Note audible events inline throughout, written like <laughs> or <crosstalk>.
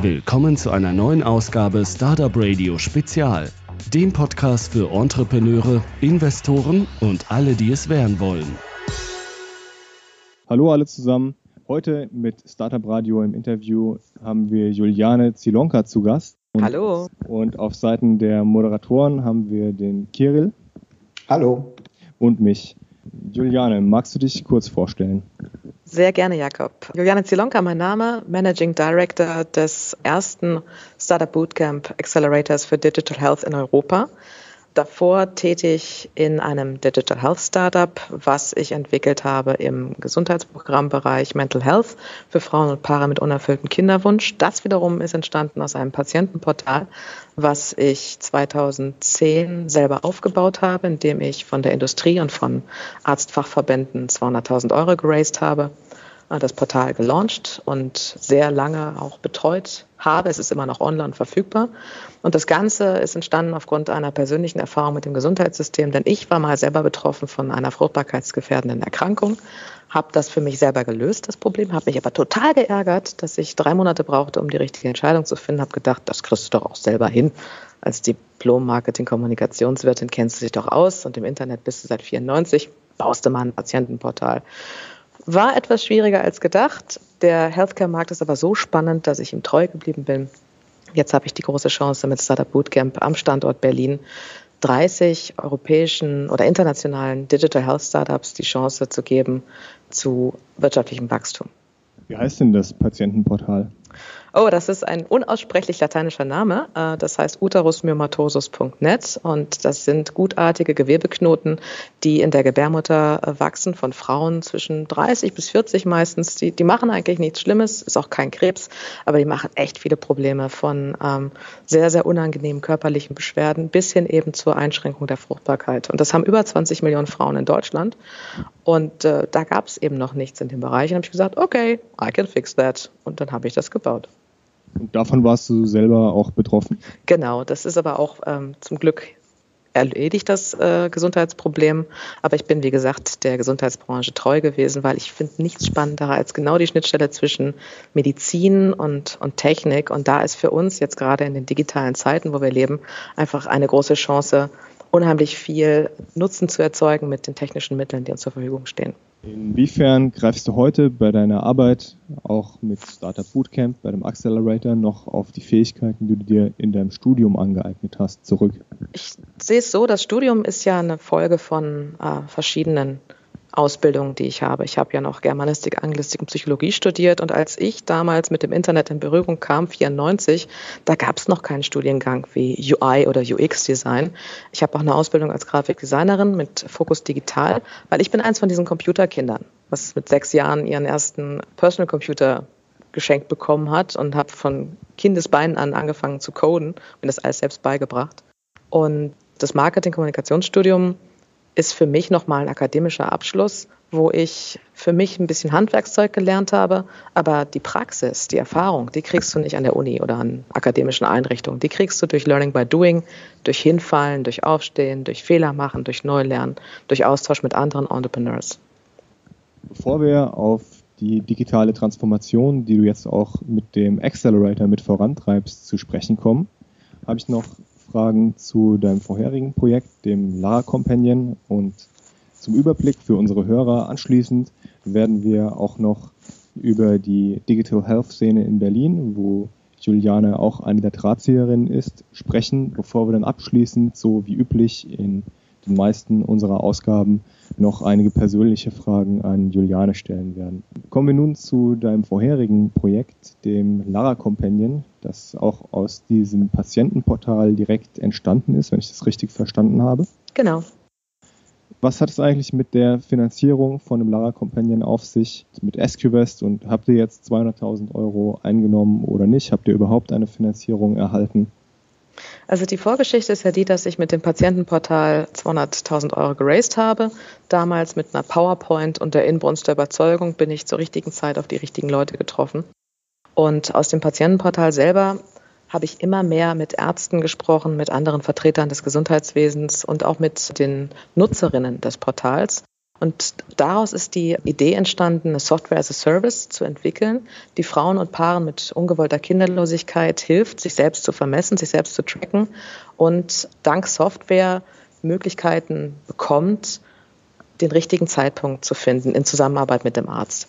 Willkommen zu einer neuen Ausgabe Startup Radio Spezial, dem Podcast für Entrepreneure, Investoren und alle, die es werden wollen. Hallo alle zusammen. Heute mit Startup Radio im Interview haben wir Juliane Zilonka zu Gast. Und, Hallo. Und auf Seiten der Moderatoren haben wir den Kirill. Hallo. Und mich. Juliane, magst du dich kurz vorstellen? Sehr gerne, Jakob. Juliane Zilonka, mein Name, Managing Director des ersten Startup Bootcamp Accelerators für Digital Health in Europa davor tätig in einem Digital Health Startup, was ich entwickelt habe im Gesundheitsprogrammbereich Mental Health für Frauen und Paare mit unerfülltem Kinderwunsch. Das wiederum ist entstanden aus einem Patientenportal, was ich 2010 selber aufgebaut habe, indem ich von der Industrie und von Arztfachverbänden 200.000 Euro geraced habe das Portal gelauncht und sehr lange auch betreut habe. Es ist immer noch online verfügbar. Und das Ganze ist entstanden aufgrund einer persönlichen Erfahrung mit dem Gesundheitssystem, denn ich war mal selber betroffen von einer fruchtbarkeitsgefährdenden Erkrankung, habe das für mich selber gelöst, das Problem, habe mich aber total geärgert, dass ich drei Monate brauchte, um die richtige Entscheidung zu finden, habe gedacht, das kriegst du doch auch selber hin. Als Diplom-Marketing-Kommunikationswirtin kennst du dich doch aus und im Internet bist du seit 94, baust du mal ein Patientenportal. War etwas schwieriger als gedacht. Der Healthcare-Markt ist aber so spannend, dass ich ihm treu geblieben bin. Jetzt habe ich die große Chance mit Startup Bootcamp am Standort Berlin 30 europäischen oder internationalen Digital Health Startups die Chance zu geben zu wirtschaftlichem Wachstum. Wie heißt denn das Patientenportal? Oh, das ist ein unaussprechlich lateinischer Name. Äh, das heißt uterusmyomatosus.net und das sind gutartige Gewebeknoten, die in der Gebärmutter äh, wachsen von Frauen zwischen 30 bis 40 meistens. Die, die machen eigentlich nichts Schlimmes, ist auch kein Krebs, aber die machen echt viele Probleme von ähm, sehr, sehr unangenehmen körperlichen Beschwerden bis hin eben zur Einschränkung der Fruchtbarkeit. Und das haben über 20 Millionen Frauen in Deutschland. Und äh, da gab es eben noch nichts in dem Bereich. Und habe ich gesagt, okay, I can fix that. Und dann habe ich das gebaut. Und davon warst du selber auch betroffen? Genau, das ist aber auch ähm, zum Glück erledigt, das äh, Gesundheitsproblem. Aber ich bin, wie gesagt, der Gesundheitsbranche treu gewesen, weil ich finde nichts spannender als genau die Schnittstelle zwischen Medizin und, und Technik. Und da ist für uns jetzt gerade in den digitalen Zeiten, wo wir leben, einfach eine große Chance, unheimlich viel Nutzen zu erzeugen mit den technischen Mitteln, die uns zur Verfügung stehen. Inwiefern greifst du heute bei deiner Arbeit, auch mit Startup Bootcamp, bei dem Accelerator, noch auf die Fähigkeiten, die du dir in deinem Studium angeeignet hast, zurück? Ich sehe es so, das Studium ist ja eine Folge von äh, verschiedenen Ausbildungen, die ich habe. Ich habe ja noch Germanistik, Anglistik und Psychologie studiert und als ich damals mit dem Internet in Berührung kam, 94, da gab es noch keinen Studiengang wie UI oder UX-Design. Ich habe auch eine Ausbildung als Grafikdesignerin mit Fokus Digital, weil ich bin eins von diesen Computerkindern, was mit sechs Jahren ihren ersten Personal Computer geschenkt bekommen hat und habe von Kindesbeinen an angefangen zu coden, mir das alles selbst beigebracht. Und das Marketing-Kommunikationsstudium ist für mich nochmal ein akademischer Abschluss, wo ich für mich ein bisschen Handwerkszeug gelernt habe, aber die Praxis, die Erfahrung, die kriegst du nicht an der Uni oder an akademischen Einrichtungen. Die kriegst du durch Learning by Doing, durch Hinfallen, durch Aufstehen, durch Fehler machen, durch Neulernen, durch Austausch mit anderen Entrepreneurs. Bevor wir auf die digitale Transformation, die du jetzt auch mit dem Accelerator mit vorantreibst, zu sprechen kommen, habe ich noch Fragen zu deinem vorherigen Projekt, dem Lara Companion. Und zum Überblick für unsere Hörer anschließend werden wir auch noch über die Digital Health Szene in Berlin, wo Juliane auch eine der Drahtzieherinnen ist, sprechen, bevor wir dann abschließend, so wie üblich in den meisten unserer Ausgaben, noch einige persönliche Fragen an Juliane stellen werden. Kommen wir nun zu deinem vorherigen Projekt, dem Lara Companion, das auch aus diesem Patientenportal direkt entstanden ist, wenn ich das richtig verstanden habe. Genau. Was hat es eigentlich mit der Finanzierung von dem Lara Companion auf sich, mit SQVest und habt ihr jetzt 200.000 Euro eingenommen oder nicht? Habt ihr überhaupt eine Finanzierung erhalten? Also die Vorgeschichte ist ja die, dass ich mit dem Patientenportal 200.000 Euro geraced habe. Damals mit einer PowerPoint und der Inbrunst der Überzeugung bin ich zur richtigen Zeit auf die richtigen Leute getroffen. Und aus dem Patientenportal selber habe ich immer mehr mit Ärzten gesprochen, mit anderen Vertretern des Gesundheitswesens und auch mit den Nutzerinnen des Portals Und daraus ist die Idee entstanden, eine Software as a Service zu entwickeln, die Frauen und Paaren mit ungewollter Kinderlosigkeit hilft, sich selbst zu vermessen, sich selbst zu tracken und dank Software Möglichkeiten bekommt, den richtigen Zeitpunkt zu finden in Zusammenarbeit mit dem Arzt.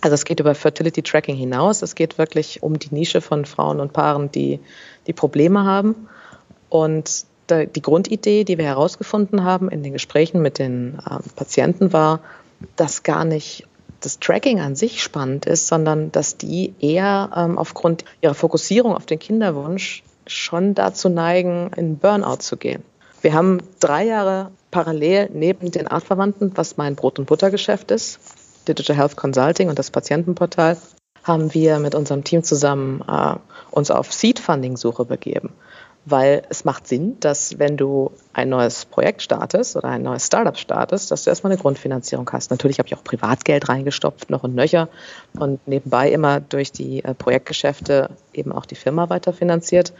Also es geht über Fertility Tracking hinaus. Es geht wirklich um die Nische von Frauen und Paaren, die, die Probleme haben. Und die Grundidee, die wir herausgefunden haben in den Gesprächen mit den äh, Patienten, war, dass gar nicht das Tracking an sich spannend ist, sondern dass die eher ähm, aufgrund ihrer Fokussierung auf den Kinderwunsch schon dazu neigen, in Burnout zu gehen. Wir haben drei Jahre parallel neben den Artverwandten, was mein Brot- und Buttergeschäft ist, Digital Health Consulting und das Patientenportal, haben wir mit unserem Team zusammen äh, uns auf Seed-Funding-Suche begeben weil es macht Sinn, dass wenn du ein neues Projekt startest oder ein neues Startup startest, dass du erstmal eine Grundfinanzierung hast. Natürlich habe ich auch Privatgeld reingestopft, noch und nöcher und nebenbei immer durch die äh, Projektgeschäfte eben auch die Firma weiterfinanziert.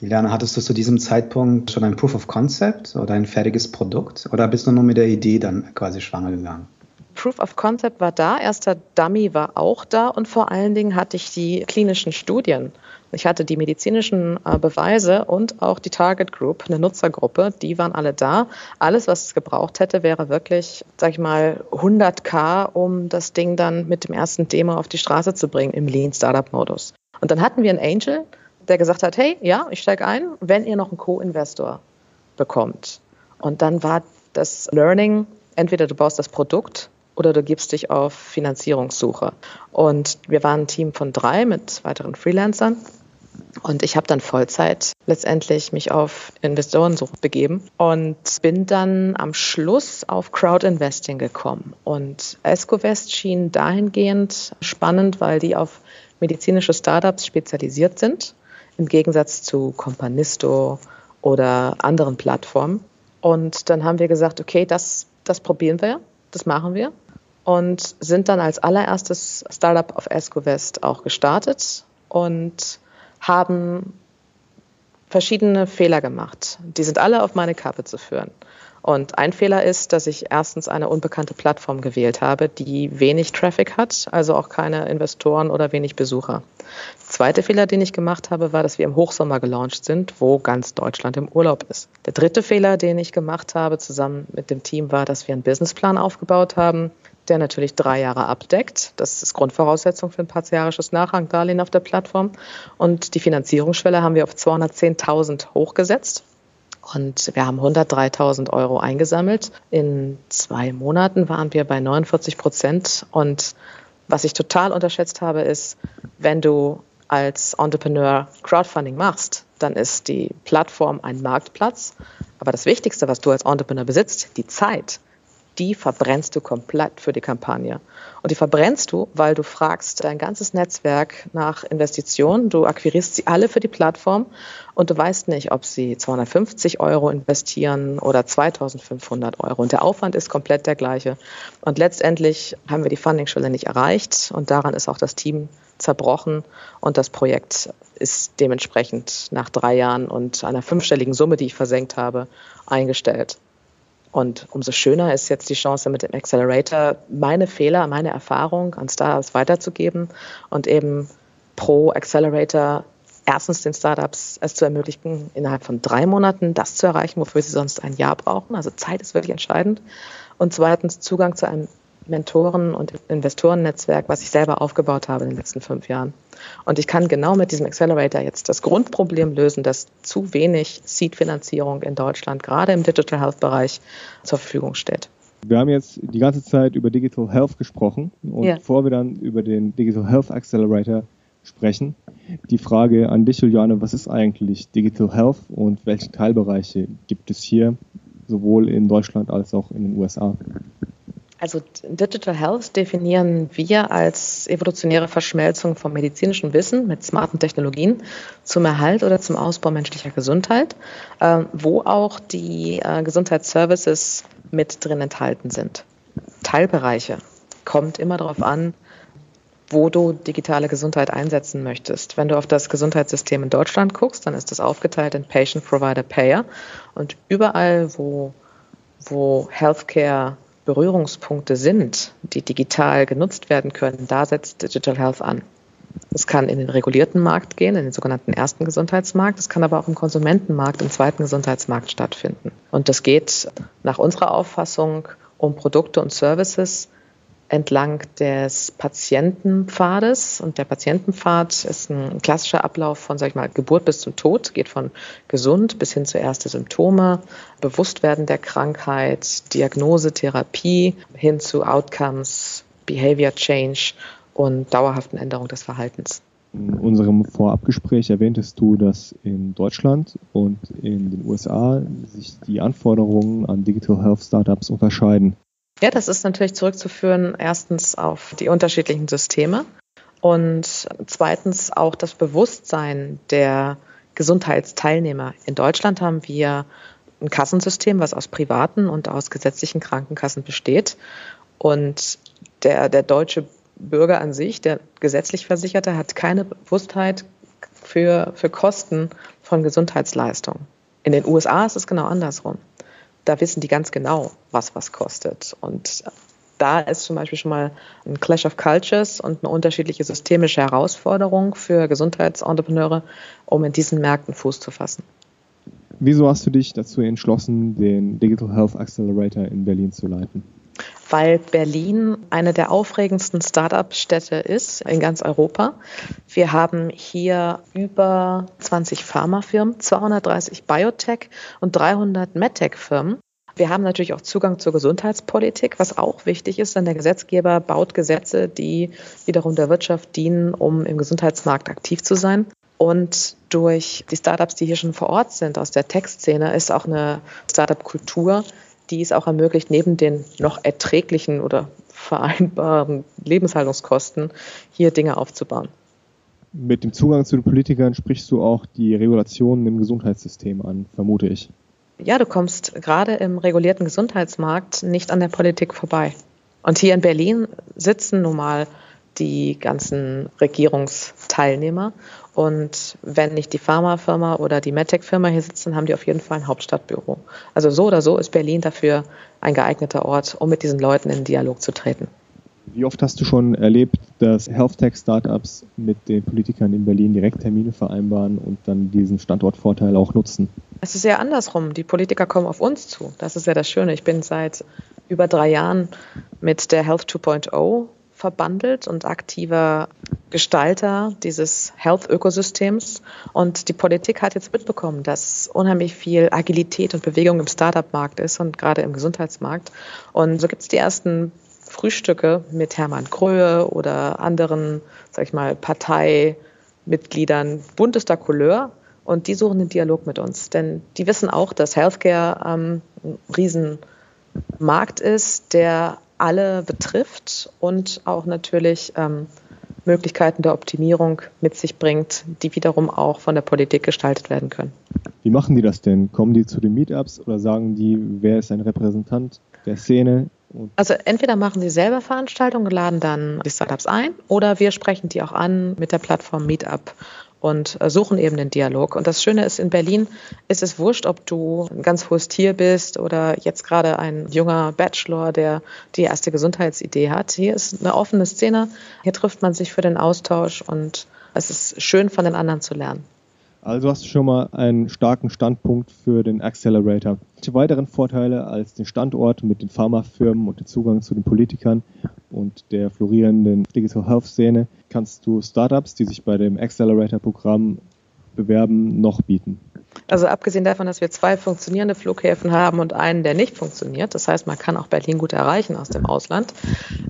Juliane, hattest du zu diesem Zeitpunkt schon ein Proof of Concept oder ein fertiges Produkt oder bist du nur mit der Idee dann quasi schwanger gegangen? Proof of Concept war da, erster Dummy war auch da und vor allen Dingen hatte ich die klinischen Studien. Ich hatte die medizinischen äh, Beweise und auch die Target Group, eine Nutzergruppe, die waren alle da. Alles, was es gebraucht hätte, wäre wirklich, sag ich mal, 100k, um das Ding dann mit dem ersten Demo auf die Straße zu bringen im Lean Startup Modus. Und dann hatten wir einen Angel, der gesagt hat, hey, ja, ich steige ein, wenn ihr noch einen Co-Investor bekommt. Und dann war das Learning, entweder du baust das Produkt oder du gibst dich auf Finanzierungssuche. Und wir waren ein Team von drei mit weiteren Freelancern. Und ich habe dann Vollzeit letztendlich mich auf Investorensuche begeben und bin dann am Schluss auf Crowdinvesting gekommen. Und Escovest schien dahingehend spannend, weil die auf medizinische Startups spezialisiert sind, im Gegensatz zu Companisto oder anderen Plattformen. Und dann haben wir gesagt, okay, das, das probieren wir, das machen wir. Und sind dann als allererstes Startup auf Escovest auch gestartet und haben verschiedene Fehler gemacht. Die sind alle auf meine Kappe zu führen. Und ein Fehler ist, dass ich erstens eine unbekannte Plattform gewählt habe, die wenig Traffic hat, also auch keine Investoren oder wenig Besucher. Der zweite Fehler, den ich gemacht habe, war, dass wir im Hochsommer gelauncht sind, wo ganz Deutschland im Urlaub ist. Der dritte Fehler, den ich gemacht habe, zusammen mit dem Team, war, dass wir einen Businessplan aufgebaut haben, der natürlich drei Jahre abdeckt. Das ist Grundvoraussetzung für ein partiarisches Nachrangdarlehen auf der Plattform. Und die Finanzierungsschwelle haben wir auf 210.000 hochgesetzt. Und wir haben 103.000 Euro eingesammelt. In zwei Monaten waren wir bei 49 Prozent. Und was ich total unterschätzt habe, ist, wenn du als Entrepreneur Crowdfunding machst, dann ist die Plattform ein Marktplatz. Aber das Wichtigste, was du als Entrepreneur besitzt, die Zeit die verbrennst du komplett für die Kampagne. Und die verbrennst du, weil du fragst dein ganzes Netzwerk nach Investitionen, du akquirierst sie alle für die Plattform und du weißt nicht, ob sie 250 Euro investieren oder 2500 Euro. Und der Aufwand ist komplett der gleiche. Und letztendlich haben wir die Funding-Schwelle nicht erreicht und daran ist auch das Team zerbrochen und das Projekt ist dementsprechend nach drei Jahren und einer fünfstelligen Summe, die ich versenkt habe, eingestellt. Und umso schöner ist jetzt die Chance mit dem Accelerator, meine Fehler, meine Erfahrung an Startups weiterzugeben und eben pro Accelerator erstens den Startups es zu ermöglichen, innerhalb von drei Monaten das zu erreichen, wofür sie sonst ein Jahr brauchen. Also Zeit ist wirklich entscheidend. Und zweitens Zugang zu einem Mentoren- und Investorennetzwerk, was ich selber aufgebaut habe in den letzten fünf Jahren. Und ich kann genau mit diesem Accelerator jetzt das Grundproblem lösen, dass zu wenig Seed-Finanzierung in Deutschland, gerade im Digital Health-Bereich, zur Verfügung steht. Wir haben jetzt die ganze Zeit über Digital Health gesprochen und ja. bevor wir dann über den Digital Health Accelerator sprechen, die Frage an dich, Juliane, was ist eigentlich Digital Health und welche Teilbereiche gibt es hier, sowohl in Deutschland als auch in den USA? Also Digital Health definieren wir als evolutionäre Verschmelzung vom medizinischen Wissen mit smarten Technologien zum Erhalt oder zum Ausbau menschlicher Gesundheit, äh, wo auch die äh, Gesundheitsservices mit drin enthalten sind. Teilbereiche kommt immer darauf an, wo du digitale Gesundheit einsetzen möchtest. Wenn du auf das Gesundheitssystem in Deutschland guckst, dann ist das aufgeteilt in Patient, Provider, Payer. Und überall, wo, wo Healthcare Berührungspunkte sind, die digital genutzt werden können, da setzt Digital Health an. Es kann in den regulierten Markt gehen, in den sogenannten ersten Gesundheitsmarkt. Es kann aber auch im Konsumentenmarkt, im zweiten Gesundheitsmarkt stattfinden. Und das geht nach unserer Auffassung um Produkte und Services entlang des Patientenpfades. Und der Patientenpfad ist ein klassischer Ablauf von, sag ich mal, Geburt bis zum Tod, geht von gesund bis hin zu erste Symptome, Bewusstwerden der Krankheit, Diagnose, Therapie hin zu Outcomes, Behavior Change und dauerhaften Änderung des Verhaltens. In unserem Vorabgespräch erwähntest du, dass in Deutschland und in den USA sich die Anforderungen an Digital Health Startups unterscheiden. Ja, das ist natürlich zurückzuführen erstens auf die unterschiedlichen Systeme und zweitens auch das Bewusstsein der Gesundheitsteilnehmer. In Deutschland haben wir ein Kassensystem, was aus privaten und aus gesetzlichen Krankenkassen besteht. Und der, der deutsche Bürger an sich, der gesetzlich Versicherte, hat keine Bewusstheit für, für Kosten von Gesundheitsleistungen. In den USA ist es genau andersrum. Da wissen die ganz genau, was was kostet. Und da ist zum Beispiel schon mal ein Clash of Cultures und eine unterschiedliche systemische Herausforderung für Gesundheitsentreprenneure, um in diesen Märkten Fuß zu fassen. Wieso hast du dich dazu entschlossen, den Digital Health Accelerator in Berlin zu leiten? Weil Berlin eine der aufregendsten Start-up-Städte ist in ganz Europa. Wir haben hier über 20 Pharmafirmen, 230 Biotech und 300 MedTech-Firmen. Wir haben natürlich auch Zugang zur Gesundheitspolitik, was auch wichtig ist, denn der Gesetzgeber baut Gesetze, die wiederum der Wirtschaft dienen, um im Gesundheitsmarkt aktiv zu sein. Und durch die Startups, die hier schon vor Ort sind, aus der Tech-Szene, ist auch eine Startup-Kultur, die es auch ermöglicht, neben den noch erträglichen oder vereinbaren Lebenshaltungskosten hier Dinge aufzubauen. Mit dem Zugang zu den Politikern sprichst du auch die Regulationen im Gesundheitssystem an, vermute ich. Ja, du kommst gerade im regulierten Gesundheitsmarkt nicht an der Politik vorbei. Und hier in Berlin sitzen nun mal die ganzen Regierungsteilnehmer. Und wenn nicht die Pharmafirma oder die MedTech-Firma hier sitzen, haben die auf jeden Fall ein Hauptstadtbüro. Also so oder so ist Berlin dafür ein geeigneter Ort, um mit diesen Leuten in Dialog zu treten. Wie oft hast du schon erlebt, dass Health-Tech-Startups mit den Politikern in Berlin direkt Termine vereinbaren und dann diesen Standortvorteil auch nutzen? Es ist ja andersrum. Die Politiker kommen auf uns zu. Das ist ja das Schöne. Ich bin seit über drei Jahren mit der Health 2.0 verbandelt und aktiver Gestalter dieses Health-Ökosystems. Und die Politik hat jetzt mitbekommen, dass unheimlich viel Agilität und Bewegung im Startup-Markt ist und gerade im Gesundheitsmarkt. Und so gibt es die ersten Frühstücke mit Hermann Kröhe oder anderen, sag ich mal, Parteimitgliedern buntester Couleur. Und die suchen den Dialog mit uns. Denn die wissen auch, dass Healthcare ähm, ein Riesenmarkt ist, der alle betrifft und auch natürlich ähm, Möglichkeiten der Optimierung mit sich bringt, die wiederum auch von der Politik gestaltet werden können. Wie machen die das denn? Kommen die zu den Meetups oder sagen die, wer ist ein Repräsentant der Szene? Also entweder machen sie selber Veranstaltungen, laden dann die Startups ein oder wir sprechen die auch an mit der Plattform Meetup und äh, suchen eben den Dialog. Und das Schöne ist, in Berlin ist es wurscht, ob du ein ganz hohes Tier bist oder jetzt gerade ein junger Bachelor, der die erste Gesundheitsidee hat. Hier ist eine offene Szene, hier trifft man sich für den Austausch und es ist schön, von den anderen zu lernen. Also hast du schon mal einen starken Standpunkt für den Accelerator. Welche weiteren Vorteile als den Standort mit den Pharmafirmen und den Zugang zu den Politikern und der florierenden Digital Health Szene kannst du Startups, die sich bei dem Accelerator-Programm bewerben, noch bieten? Also abgesehen davon, dass wir zwei funktionierende Flughäfen haben und einen, der nicht funktioniert, das heißt, man kann auch Berlin gut erreichen aus dem Ausland,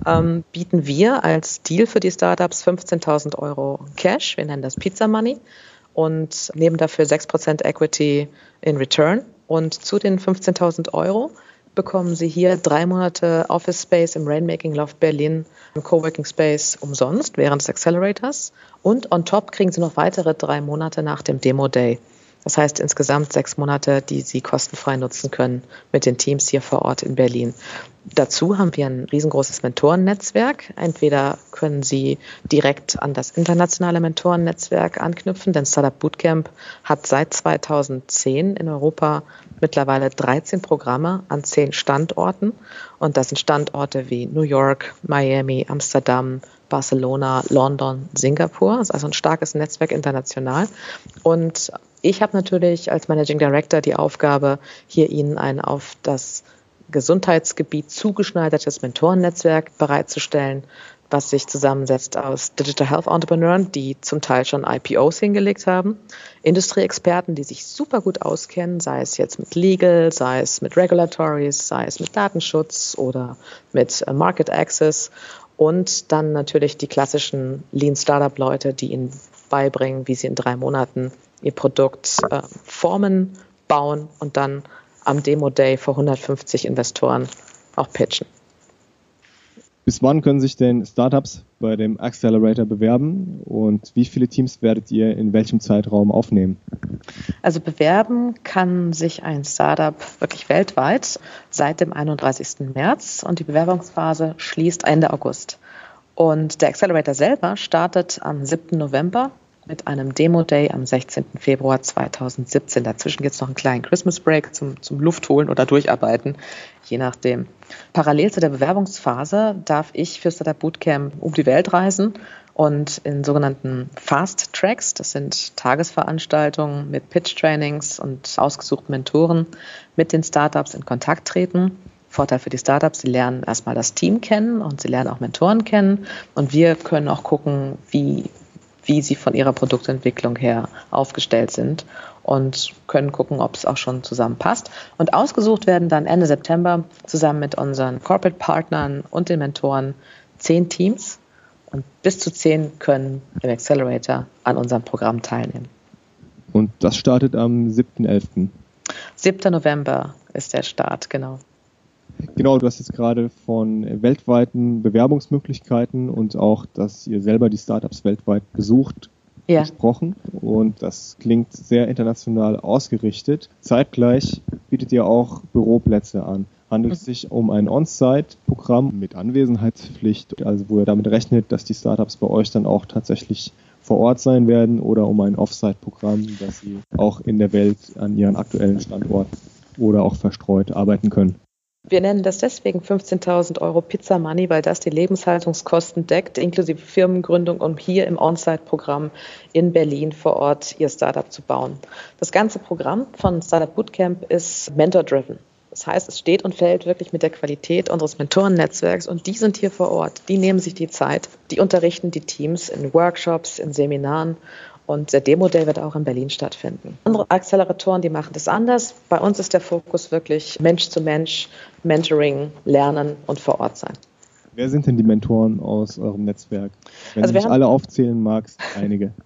ähm, bieten wir als Deal für die Startups 15.000 Euro Cash, wir nennen das Pizza Money und nehmen dafür 6% Equity in Return. Und zu den 15.000 Euro bekommen Sie hier drei Monate Office Space im Rainmaking Loft Berlin, im Coworking Space umsonst während des Accelerators. Und on top kriegen Sie noch weitere drei Monate nach dem Demo Day. Das heißt insgesamt sechs Monate, die Sie kostenfrei nutzen können mit den Teams hier vor Ort in Berlin. Dazu haben wir ein riesengroßes Mentorennetzwerk. Entweder können Sie direkt an das internationale Mentorennetzwerk anknüpfen, denn Startup Bootcamp hat seit 2010 in Europa mittlerweile 13 Programme an zehn Standorten. Und das sind Standorte wie New York, Miami, Amsterdam, Barcelona, London, Singapur. Das ist also ein starkes Netzwerk international. Und ich habe natürlich als Managing Director die Aufgabe, hier Ihnen ein auf das Gesundheitsgebiet zugeschneidertes Mentorennetzwerk bereitzustellen, was sich zusammensetzt aus Digital Health Entrepreneuren, die zum Teil schon IPOs hingelegt haben, Industrieexperten, die sich super gut auskennen, sei es jetzt mit Legal, sei es mit Regulatories, sei es mit Datenschutz oder mit äh, Market Access und dann natürlich die klassischen Lean Startup Leute, die ihnen beibringen, wie sie in drei Monaten ihr Produkt äh, formen, bauen und dann am Demo Day vor 150 Investoren auch pitchen. Bis wann können sich denn Startups bei dem Accelerator bewerben und wie viele Teams werdet ihr in welchem Zeitraum aufnehmen? Also bewerben kann sich ein Startup wirklich weltweit seit dem 31. März und die Bewerbungsphase schließt Ende August. Und der Accelerator selber startet am 7. November mit einem Demo-Day am 16. Februar 2017. Dazwischen gibt es noch einen kleinen Christmas Break zum, zum Luftholen oder Durcharbeiten, je nachdem. Parallel zu der Bewerbungsphase darf ich für Startup Bootcamp um die Welt reisen und in sogenannten Fast Tracks, das sind Tagesveranstaltungen mit Pitch-Trainings und ausgesuchten Mentoren, mit den Startups in Kontakt treten. Vorteil für die Startups, sie lernen erstmal das Team kennen und sie lernen auch Mentoren kennen. Und wir können auch gucken, wie wie sie von ihrer Produktentwicklung her aufgestellt sind und können gucken, ob es auch schon zusammenpasst. Und ausgesucht werden dann Ende September zusammen mit unseren Corporate Partnern und den Mentoren zehn Teams und bis zu zehn können im Accelerator an unserem Programm teilnehmen. Und das startet am 7.11. 7. November ist der Start, genau. Genau, du hast jetzt gerade von weltweiten Bewerbungsmöglichkeiten und auch, dass ihr selber die Startups weltweit besucht, ja. gesprochen. Und das klingt sehr international ausgerichtet. Zeitgleich bietet ihr auch Büroplätze an. Handelt es sich um ein On-Site-Programm mit Anwesenheitspflicht, also wo ihr damit rechnet, dass die Startups bei euch dann auch tatsächlich vor Ort sein werden oder um ein Off-Site-Programm, dass sie auch in der Welt an ihren aktuellen Standort oder auch verstreut arbeiten können? Wir nennen das deswegen 15.000 Euro Pizza Money, weil das die Lebenshaltungskosten deckt, inklusive Firmengründung, um hier im On-Site-Programm in Berlin vor Ort Ihr Startup zu bauen. Das ganze Programm von Startup Bootcamp ist mentor-driven. Das heißt, es steht und fällt wirklich mit der Qualität unseres Mentorennetzwerks und die sind hier vor Ort. Die nehmen sich die Zeit, die unterrichten die Teams in Workshops, in Seminaren und der Demo-Day wird auch in Berlin stattfinden. Andere Acceleratoren, die machen das anders. Bei uns ist der Fokus wirklich Mensch zu Mensch, Mentoring, Lernen und vor Ort sein. Wer sind denn die Mentoren aus eurem Netzwerk? Wenn also du nicht alle aufzählen magst, einige. <laughs>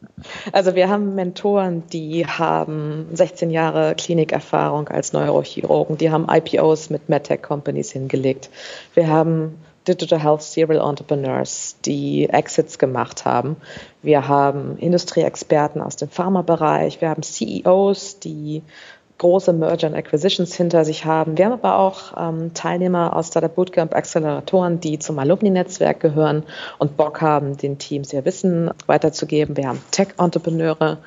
Also wir haben Mentoren, die haben 16 Jahre Klinikerfahrung als Neurochirurgen, die haben IPOs mit MedTech Companies hingelegt. Wir haben Digital Health Serial Entrepreneurs, die Exits gemacht haben. Wir haben Industrieexperten aus dem Pharmabereich. Wir haben CEOs, die große Merger and Acquisitions hinter sich haben. Wir haben aber auch ähm, Teilnehmer aus Startup Bootcamp Acceleratoren, die zum Alumni-Netzwerk gehören und Bock haben, den Teams ihr Wissen weiterzugeben. Wir haben Tech-Entrepreneure.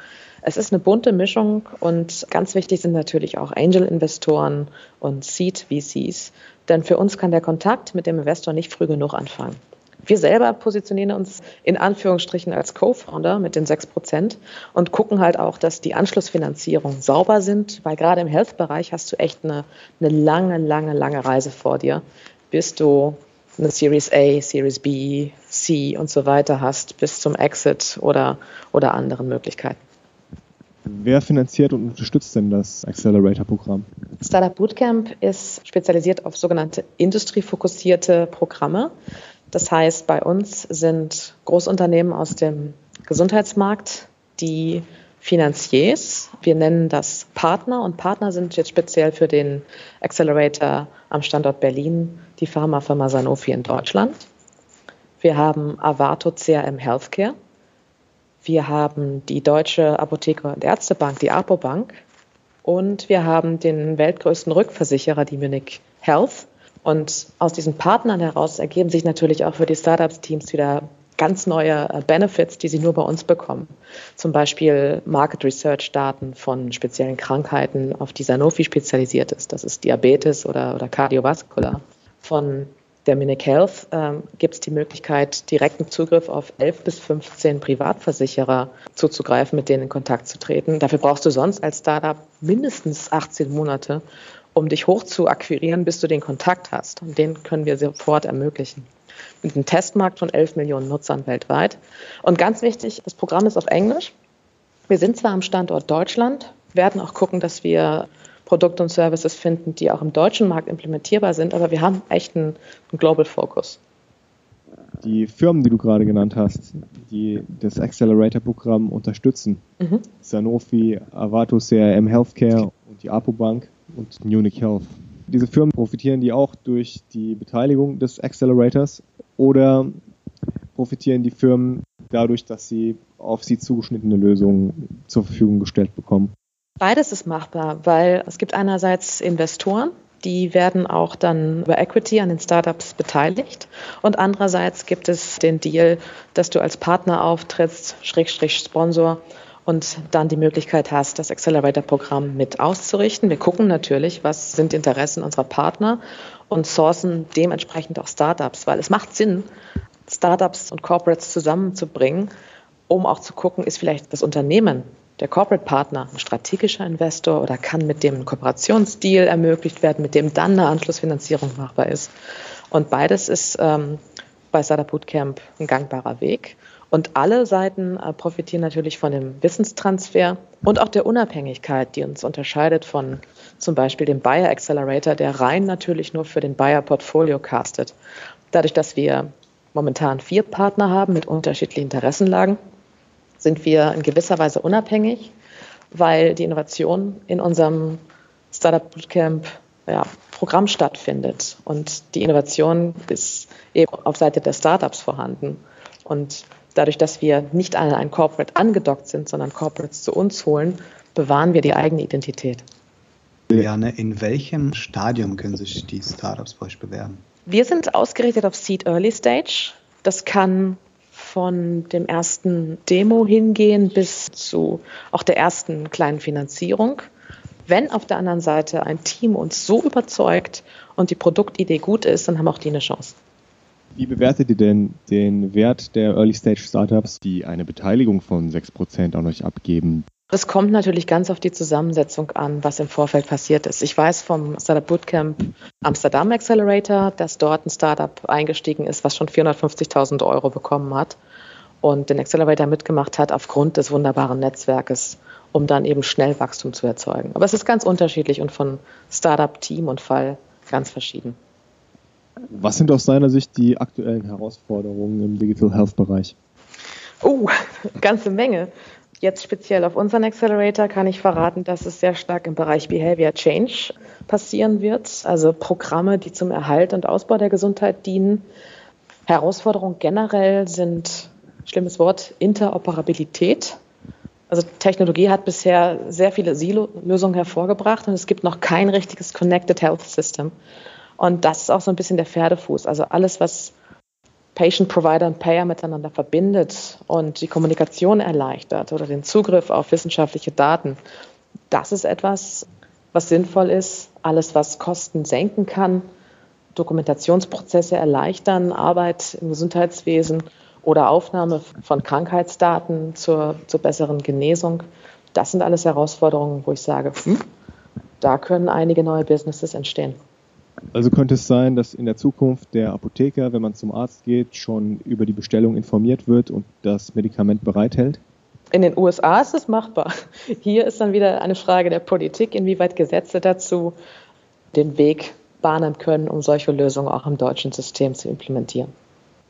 Es ist eine bunte Mischung und ganz wichtig sind natürlich auch Angel-Investoren und Seed-VCs, denn für uns kann der Kontakt mit dem Investor nicht früh genug anfangen. Wir selber positionieren uns in Anführungsstrichen als Co-Founder mit den 6 Prozent und gucken halt auch, dass die Anschlussfinanzierungen sauber sind, weil gerade im Health-Bereich hast du echt eine, eine lange, lange, lange Reise vor dir, bis du eine Series A, Series B, C und so weiter hast, bis zum Exit oder, oder anderen Möglichkeiten. Wer finanziert und unterstützt denn das Accelerator-Programm? Startup Bootcamp ist spezialisiert auf sogenannte industriefokussierte Programme. Das heißt, bei uns sind Großunternehmen aus dem Gesundheitsmarkt die Finanziers. Wir nennen das Partner und Partner sind jetzt speziell für den Accelerator am Standort Berlin die Pharmafirma Sanofi in Deutschland. Wir haben Avato CRM Healthcare Wir haben die Deutsche Apotheker- und Ärztebank, die APO-Bank. Und wir haben den weltgrößten Rückversicherer, die Munich Health. Und aus diesen Partnern heraus ergeben sich natürlich auch für die Startups-Teams wieder ganz neue äh, Benefits, die sie nur bei uns bekommen. Zum Beispiel Market Research Daten von speziellen Krankheiten, auf die Sanofi spezialisiert ist. Das ist Diabetes oder, oder Kardiovaskular. Von der Munich Health ähm, gibt es die Möglichkeit, direkten Zugriff auf 11 bis 15 Privatversicherer zuzugreifen, mit denen in Kontakt zu treten. Dafür brauchst du sonst als Startup mindestens 18 Monate, um dich hoch zu akquirieren, bis du den Kontakt hast. Und den können wir sofort ermöglichen mit einem Testmarkt von 11 Millionen Nutzern weltweit. Und ganz wichtig, das Programm ist auf Englisch. Wir sind zwar am Standort Deutschland, werden auch gucken, dass wir Produkte und Services finden, die auch im deutschen Markt implementierbar sind, aber wir haben echt einen, einen Global Focus. Die Firmen, die du gerade genannt hast, die das Accelerator-Programm unterstützen, mhm. Sanofi, Avato CRM Healthcare und die Apobank und Munich Health. Diese Firmen profitieren die auch durch die Beteiligung des Accelerators oder profitieren die Firmen dadurch, dass sie auf sie zugeschnittene Lösungen zur Verfügung gestellt bekommen? Beides ist machbar, weil es gibt einerseits Investoren, die werden auch dann über Equity an den Startups beteiligt. Und andererseits gibt es den Deal, dass du als Partner auftrittst, Schrägstrich Sponsor und dann die Möglichkeit hast, das Accelerator-Programm mit auszurichten. Wir gucken natürlich, was sind die Interessen unserer Partner und sourcen dementsprechend auch Startups, weil es macht Sinn, Startups und Corporates zusammenzubringen, um auch zu gucken, ist vielleicht das Unternehmen, der Corporate Partner, ein strategischer Investor oder kann mit dem Kooperationsdeal ermöglicht werden, mit dem dann eine Anschlussfinanzierung machbar ist. Und beides ist ähm, bei Startup Bootcamp ein gangbarer Weg. Und alle Seiten äh, profitieren natürlich von dem Wissenstransfer und auch der Unabhängigkeit, die uns unterscheidet von zum Beispiel dem Buyer Accelerator, der rein natürlich nur für den Buyer Portfolio castet. Dadurch, dass wir momentan vier Partner haben mit unterschiedlichen Interessenlagen, sind wir in gewisser Weise unabhängig, weil die Innovation in unserem Startup Bootcamp ja, Programm stattfindet. Und die Innovation ist eben auf Seite der Startups vorhanden. Und dadurch, dass wir nicht an ein Corporate angedockt sind, sondern Corporates zu uns holen, bewahren wir die eigene Identität. Juliane, in welchem Stadium können sich die Startups bei euch bewerben? Wir sind ausgerichtet auf Seed Early Stage. Das kann von dem ersten Demo hingehen bis zu auch der ersten kleinen Finanzierung. Wenn auf der anderen Seite ein Team uns so überzeugt und die Produktidee gut ist, dann haben auch die eine Chance. Wie bewertet ihr denn den Wert der Early Stage Startups, die eine Beteiligung von 6% an euch abgeben? Es kommt natürlich ganz auf die Zusammensetzung an, was im Vorfeld passiert ist. Ich weiß vom Startup Bootcamp Amsterdam Accelerator, dass dort ein Startup eingestiegen ist, was schon 450.000 Euro bekommen hat und den Accelerator mitgemacht hat aufgrund des wunderbaren Netzwerkes, um dann eben schnell Wachstum zu erzeugen. Aber es ist ganz unterschiedlich und von Startup, Team und Fall ganz verschieden. Was sind aus deiner Sicht die aktuellen Herausforderungen im Digital Health Bereich? Oh, <laughs> ganze Menge. Jetzt speziell auf unseren Accelerator kann ich verraten, dass es sehr stark im Bereich Behavior Change passieren wird, also Programme, die zum Erhalt und Ausbau der Gesundheit dienen. Herausforderungen generell sind, schlimmes Wort, Interoperabilität. Also Technologie hat bisher sehr viele Silo-Lösungen hervorgebracht und es gibt noch kein richtiges Connected Health System. Und das ist auch so ein bisschen der Pferdefuß. Also alles, was Patient, Provider und Payer miteinander verbindet und die Kommunikation erleichtert oder den Zugriff auf wissenschaftliche Daten, das ist etwas, was sinnvoll ist. Alles, was Kosten senken kann, Dokumentationsprozesse erleichtern, Arbeit im Gesundheitswesen oder Aufnahme von Krankheitsdaten zur, zur besseren Genesung, das sind alles Herausforderungen, wo ich sage, hm, da können einige neue Businesses entstehen. Also könnte es sein, dass in der Zukunft der Apotheker, wenn man zum Arzt geht, schon über die Bestellung informiert wird und das Medikament bereithält? In den USA ist es machbar. Hier ist dann wieder eine Frage der Politik, inwieweit Gesetze dazu den Weg bahnen können, um solche Lösungen auch im deutschen System zu implementieren.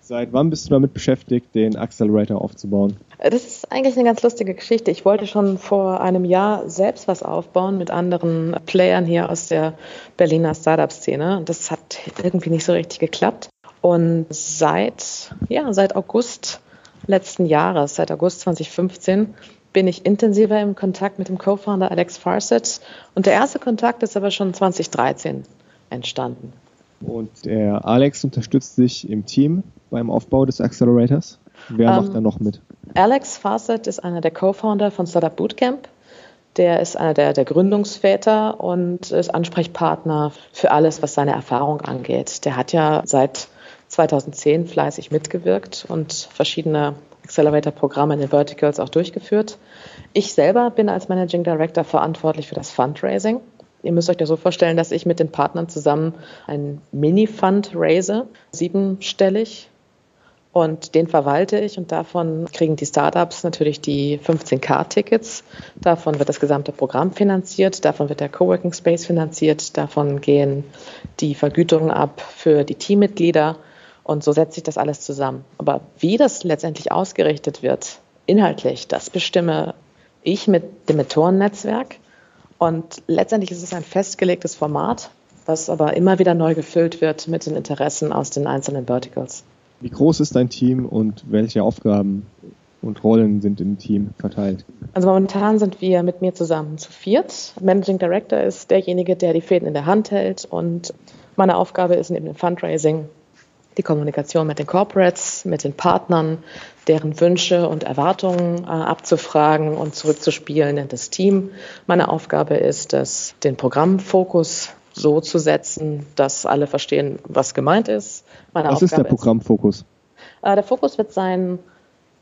Seit wann bist du damit beschäftigt, den Accelerator aufzubauen? Das ist eigentlich eine ganz lustige Geschichte. Ich wollte schon vor einem Jahr selbst was aufbauen mit anderen Playern hier aus der Berliner Startup-Szene. Das hat irgendwie nicht so richtig geklappt. Und seit, ja, seit August letzten Jahres, seit August 2015, bin ich intensiver im Kontakt mit dem Co-Founder Alex Farset. Und der erste Kontakt ist aber schon 2013 entstanden. Und der Alex unterstützt sich im Team beim Aufbau des Accelerators. Wer ähm, macht da noch mit? Alex Farset ist einer der Co-Founder von Startup Bootcamp. Der ist einer der, der, Gründungsväter und ist Ansprechpartner für alles, was seine Erfahrung angeht. Der hat ja seit 2010 fleißig mitgewirkt und verschiedene Accelerator-Programme in den Verticals auch durchgeführt. Ich selber bin als Managing Director verantwortlich für das Fundraising. Ihr müsst euch das so vorstellen, dass ich mit den Partnern zusammen einen Mini-Fund raise, siebenstellig, und den verwalte ich und davon kriegen die Startups natürlich die 15K-Tickets. Davon wird das gesamte Programm finanziert, davon wird der Coworking Space finanziert, davon gehen die Vergütungen ab für die Teammitglieder und so setzt sich das alles zusammen. Aber wie das letztendlich ausgerichtet wird, inhaltlich, das bestimme ich mit dem Mentorennetzwerk. Und letztendlich ist es ein festgelegtes Format, was aber immer wieder neu gefüllt wird mit den Interessen aus den einzelnen Verticals. Wie groß ist dein Team und welche Aufgaben und Rollen sind im Team verteilt? Also momentan sind wir mit mir zusammen zu viert. Managing Director ist derjenige, der die Fäden in der Hand hält und meine Aufgabe ist neben dem Fundraising die Kommunikation mit den Corporates, mit den Partnern, deren Wünsche und Erwartungen äh, abzufragen und zurückzuspielen in das Team. Meine Aufgabe ist es, den Programmfokus so zu setzen, dass alle verstehen, was gemeint ist, meine was Aufgabe ist der Programmfokus? Äh, der Fokus wird sein,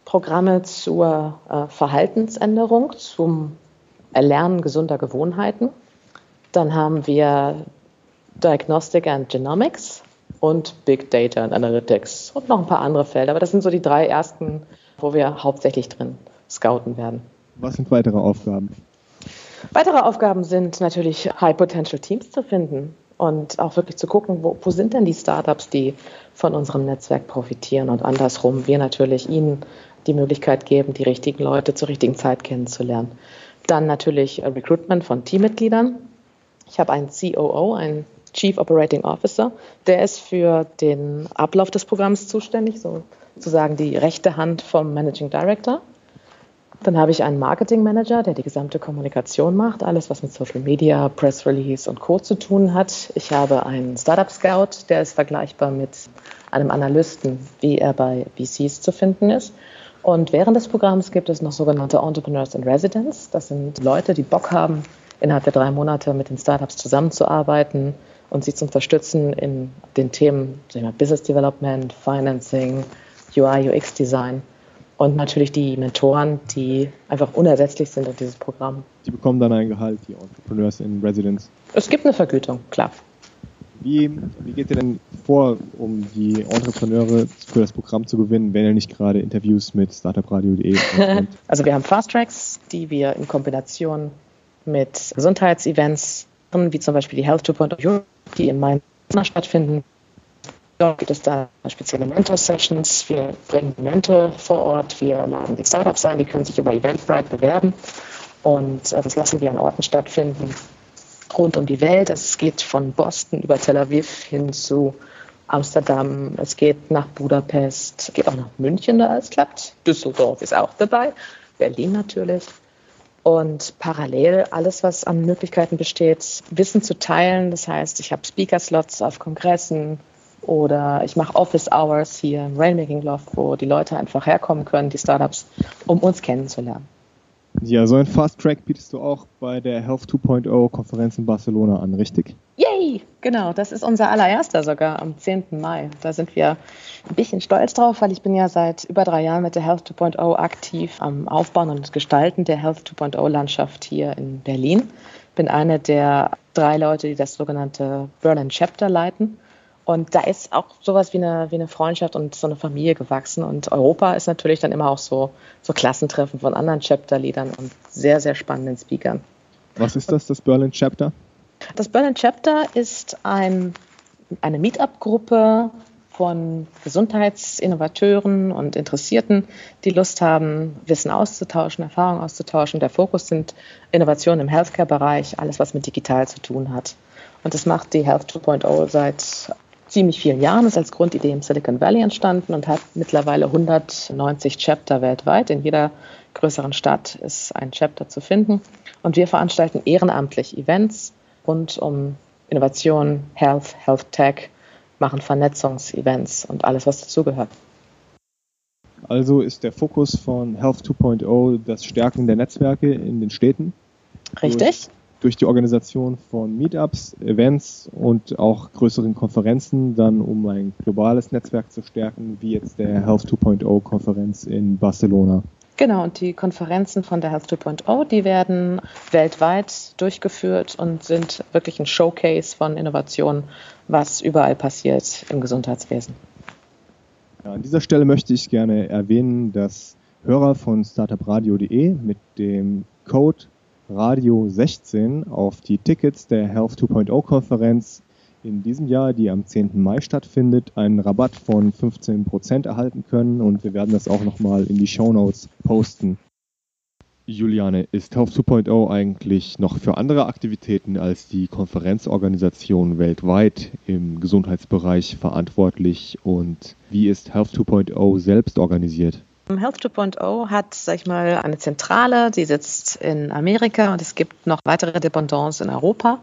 Programme zur äh, Verhaltensänderung, zum Erlernen gesunder Gewohnheiten. Dann haben wir Diagnostic and Genomics und Big Data and Analytics und noch ein paar andere Felder. Aber das sind so die drei ersten, wo wir hauptsächlich drin scouten werden. Was sind weitere Aufgaben? Weitere Aufgaben sind natürlich High Potential Teams zu finden und auch wirklich zu gucken, wo, wo sind denn die Startups, die von unserem Netzwerk profitieren und andersrum wir natürlich ihnen die Möglichkeit geben, die richtigen Leute zur richtigen Zeit kennenzulernen. Dann natürlich Recruitment von Teammitgliedern. Ich habe einen COO, einen Chief Operating Officer, der ist für den Ablauf des Programms zuständig, sozusagen die rechte Hand vom Managing Director. Dann habe ich einen Marketing Manager, der die gesamte Kommunikation macht, alles was mit Social Media, Press Release und Co. zu tun hat. Ich habe einen Startup Scout, der ist vergleichbar mit einem Analysten, wie er bei VCs zu finden ist. Und während des Programms gibt es noch sogenannte Entrepreneurs in Residence. Das sind Leute, die Bock haben, innerhalb der drei Monate mit den Startups zusammenzuarbeiten und sie zu unterstützen in den Themen Business Development, Financing, UI, UX Design und natürlich die Mentoren, die einfach unersetzlich sind in dieses Programm. Die bekommen dann ein Gehalt, die Entrepreneurs in Residence. Es gibt eine Vergütung, klar. Wie, wie geht ihr denn vor, um die Entrepreneure für das Programm zu gewinnen, wenn ihr nicht gerade Interviews mit startupradio.de <laughs> Also wir haben Fast Tracks, die wir in Kombination mit Gesundheitsevents, wie zum Beispiel die Health 2.0 Europe, die in Mainz stattfinden, Dort gibt es da spezielle Mentor-Sessions. Wir bringen Mentor vor Ort. Wir laden die Startups ein, die können sich über Eventbrite bewerben. Und äh, das lassen wir an Orten stattfinden rund um die Welt. Es geht von Boston über Tel Aviv hin zu Amsterdam. Es geht nach Budapest. Es geht auch nach München, da alles klappt. Düsseldorf ist auch dabei. Berlin natürlich. Und parallel alles, was an Möglichkeiten besteht, Wissen zu teilen. Das heißt, ich habe Speaker-Slots auf Kongressen, oder ich mache Office Hours hier im Rainmaking Loft, wo die Leute einfach herkommen können, die Startups, um uns kennenzulernen. Ja, so ein Fast Track bietest du auch bei der Health 2.0 Konferenz in Barcelona an, richtig? Yay! Genau, das ist unser allererster sogar am 10. Mai. Da sind wir ein bisschen stolz drauf, weil ich bin ja seit über drei Jahren mit der Health 2.0 aktiv am Aufbauen und Gestalten der Health 2.0 Landschaft hier in Berlin. Bin eine der drei Leute, die das sogenannte Berlin Chapter leiten. Und da ist auch sowas wie eine, wie eine Freundschaft und so eine Familie gewachsen. Und Europa ist natürlich dann immer auch so, so Klassentreffen von anderen Chapter-Leadern und sehr, sehr spannenden Speakern. Was ist das, das Berlin Chapter? Das Berlin Chapter ist ein, eine Meetup-Gruppe von Gesundheitsinnovateuren und Interessierten, die Lust haben, Wissen auszutauschen, Erfahrungen auszutauschen. Der Fokus sind Innovationen im Healthcare-Bereich, alles, was mit digital zu tun hat. Und das macht die Health 2.0 seit ziemlich vielen Jahren, ist als Grundidee im Silicon Valley entstanden und hat mittlerweile 190 Chapter weltweit. In jeder größeren Stadt ist ein Chapter zu finden. Und wir veranstalten ehrenamtlich Events rund um Innovation, Health, Health Tech, machen Vernetzungsevents und alles, was dazugehört. Also ist der Fokus von Health 2.0 das Stärken der Netzwerke in den Städten. Richtig. Durch, durch, die Organisation von Meetups, Events und auch größeren Konferenzen, dann um ein globales Netzwerk zu stärken, wie jetzt der Health 2.0 Konferenz in Barcelona. Genau, und die Konferenzen von der Health 2.0, die werden weltweit durchgeführt und sind wirklich ein Showcase von Innovation, was überall passiert im Gesundheitswesen. Ja, an dieser Stelle möchte ich gerne erwähnen, dass Hörer von startupradio.de mit dem Code Radio16 auf die Tickets der Health 2.0 Konferenz in diesem Jahr, die am 10. Mai stattfindet, einen Rabatt von 15% erhalten können und wir werden das auch nochmal in die Show Notes posten. Juliane, ist Health 2.0 eigentlich noch für andere Aktivitäten als die Konferenzorganisation weltweit im Gesundheitsbereich verantwortlich und wie ist Health 2.0 selbst organisiert? Health 2.0 hat, sag ich mal, eine Zentrale, die sitzt in Amerika und es gibt noch weitere Dependancen in Europa.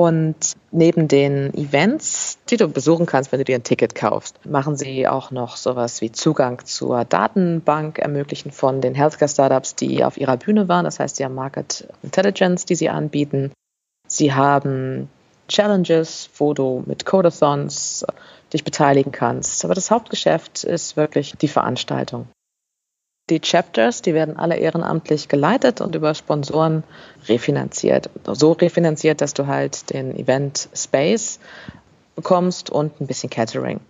Und neben den Events, die du besuchen kannst, wenn du dir ein Ticket kaufst, machen sie auch noch sowas wie Zugang zur Datenbank ermöglichen von den Healthcare-Startups, die auf ihrer Bühne waren. Das heißt, sie haben Market Intelligence, die sie anbieten. Sie haben Challenges, wo du mit Codathons dich beteiligen kannst. Aber das Hauptgeschäft ist wirklich die Veranstaltung. Die Chapters, die werden alle ehrenamtlich geleitet und über Sponsoren refinanziert. So refinanziert, dass du halt den Event Space bekommst und ein bisschen Catering.